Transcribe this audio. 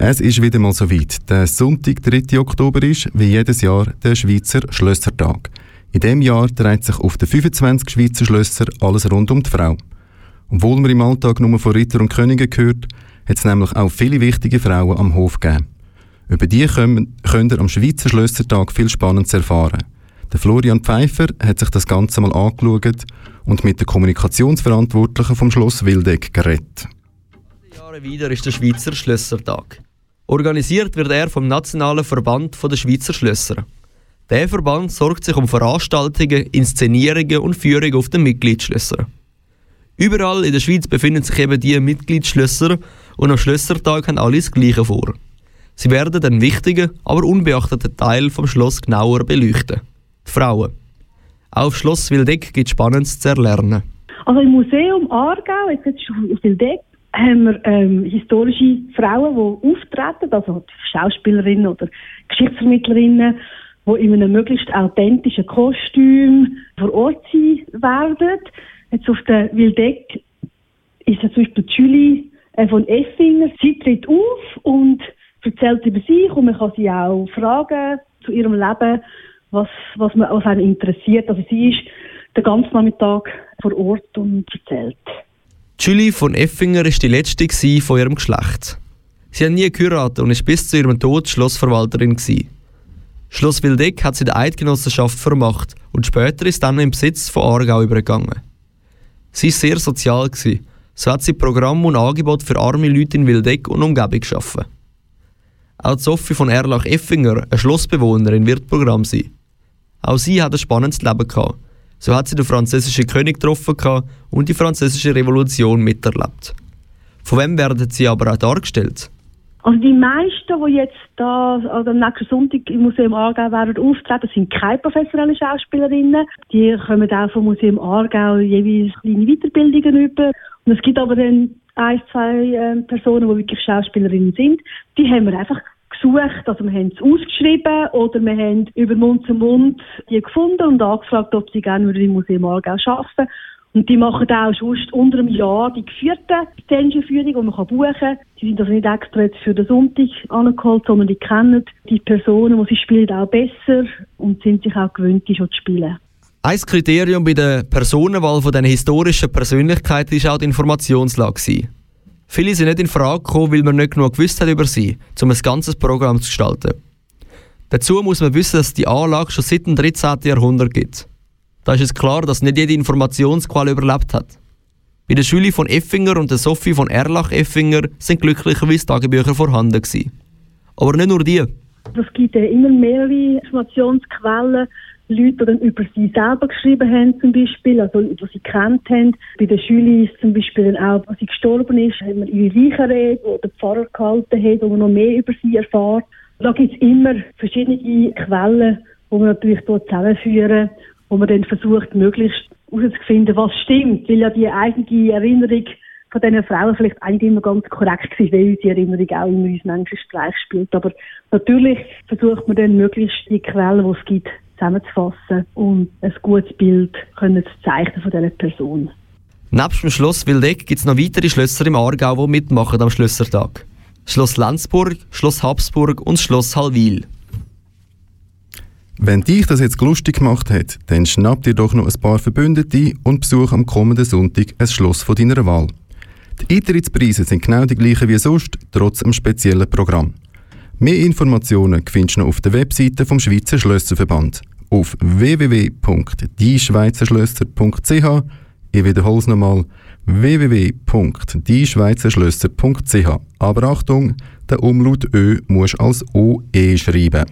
Es ist wieder mal so weit. Der Sonntag, 3. Oktober ist, wie jedes Jahr, der Schweizer Schlössertag. In diesem Jahr dreht sich auf den 25 Schweizer Schlösser alles rund um die Frau. Obwohl man im Alltag nur von Ritter und Königen gehört, hat es nämlich auch viele wichtige Frauen am Hof gegeben. Über die können, könnt ihr am Schweizer Schlössertag viel Spannendes erfahren. Der Florian Pfeiffer hat sich das Ganze mal angeschaut und mit der Kommunikationsverantwortlichen vom Schloss Wildeck geredet. Jahre wieder ist der Schweizer Schlössertag. Organisiert wird er vom Nationalen Verband der Schweizer Schlösser. Der Verband sorgt sich um Veranstaltungen, Inszenierungen und Führungen auf den Mitgliedsschlössern. Überall in der Schweiz befinden sich eben diese Mitgliedsschlösser und am Schlössertag haben alle das Gleiche vor. Sie werden den wichtigen, aber unbeachteten Teil vom Schloss genauer beleuchten. Die Frauen. Auch auf Schloss Wildeck gibt es Spannendes zu erlernen. Also im Museum Aargau, jetzt auf Wildeck, haben wir ähm, historische Frauen, die auftreten, also Schauspielerinnen oder Geschichtsvermittlerinnen, die in einem möglichst authentischen Kostüm vor Ort sein werden. Jetzt auf der Wildeck ist zum Beispiel Julie äh, von Effinger. Sie tritt auf und erzählt über sich und man kann sie auch fragen zu ihrem Leben, was, was, man, was einen interessiert. Also sie ist den ganzen Nachmittag vor Ort und erzählt. Julie von Effinger war die letzte von ihrem Geschlecht. Sie hat nie geheiratet und ist bis zu ihrem Tod Schlossverwalterin. Gewesen. Schloss Wildeck hat sie der Eidgenossenschaft vermacht und später ist dann im Besitz von Aargau übergegangen. Sie war sehr sozial. Gewesen. So hat sie Programme und Angebote für arme Leute in Wildeck und Umgebung geschaffen. Auch Sophie von Erlach-Effinger, eine Schlossbewohnerin, wird Programm sein. Auch sie hat ein spannendes Leben gehabt. So hat sie den französischen König getroffen und die französische Revolution miterlebt. Von wem werden sie aber auch dargestellt? Also die meisten, die jetzt da also am nächsten Sonntag im Museum Aargau werden auftreten, sind keine professionellen Schauspielerinnen. Die kommen auch vom Museum Aargau jeweils kleine Weiterbildungen über. Und es gibt aber dann ein, zwei äh, Personen, die wirklich Schauspielerinnen sind. Die haben wir einfach gesucht, also wir haben es ausgeschrieben oder wir haben über Mund zu Mund die gefunden und angefragt, ob sie gerne im Museum Aargau arbeiten und die machen auch schon unter einem Jahr die geführten Szenenführungen, die man buchen kann. Die sind also nicht extra jetzt für den Sonntag angeholt, sondern die kennen die Personen, die sie spielen, auch besser und sind sich auch gewöhnt, die schon zu spielen. Ein Kriterium bei der Personenwahl von diesen historischen Persönlichkeiten war auch die Informationslage. Viele sind nicht in Frage gekommen, weil man nicht genug gewusst hat über sie, um ein ganzes Programm zu gestalten. Dazu muss man wissen, dass es die Anlage schon seit dem 13. Jahrhundert gibt. Da ist es klar, dass nicht jede Informationsquelle überlebt hat. Bei der Schule von Effinger und der Sophie von Erlach-Effinger sind glücklicherweise Tagebücher vorhanden gewesen. Aber nicht nur die. Es gibt immer mehrere Informationsquellen, Leute, die dann über sie selber geschrieben haben, zum Beispiel, also die sie kennt haben. Bei der Schüler ist zum Beispiel dann auch, als sie gestorben ist, haben wir ihre Leichenrede, die der Pfarrer gehalten hat, wo man noch mehr über sie erfährt. Da gibt es immer verschiedene Quellen, die wir natürlich dort zusammenführen, wo man dann versucht, möglichst herauszufinden, was stimmt, weil ja die eigene Erinnerung von diesen Frauen vielleicht eigentlich immer ganz korrekt war, weil unsere Erinnerung auch in uns Menschen Streich spielt. Aber natürlich versucht man dann möglichst die Quellen, die es gibt, zusammenzufassen und ein gutes Bild können zu zeichnen von dieser Person. Neben dem Schloss Wildeck gibt es noch weitere Schlösser im Aargau, die mitmachen am Schlössertag. Schloss Lenzburg, Schloss Habsburg und Schloss Hallwil. Wenn dich das jetzt lustig gemacht hat, dann schnapp dir doch noch ein paar Verbündete und besuch am kommenden Sonntag ein Schloss von deiner Wahl. Die Eintrittspreise sind genau die gleichen wie sonst, trotz einem speziellen Programm. Mehr Informationen findest du noch auf der Webseite vom Schweizer Schlösserverband auf www.dieschweizerschlösser.ch. Ich wiederhole es nochmal: www.dieschweizerschlösser.ch. Aber Achtung, der Umlaut Ö muss als OE schreiben.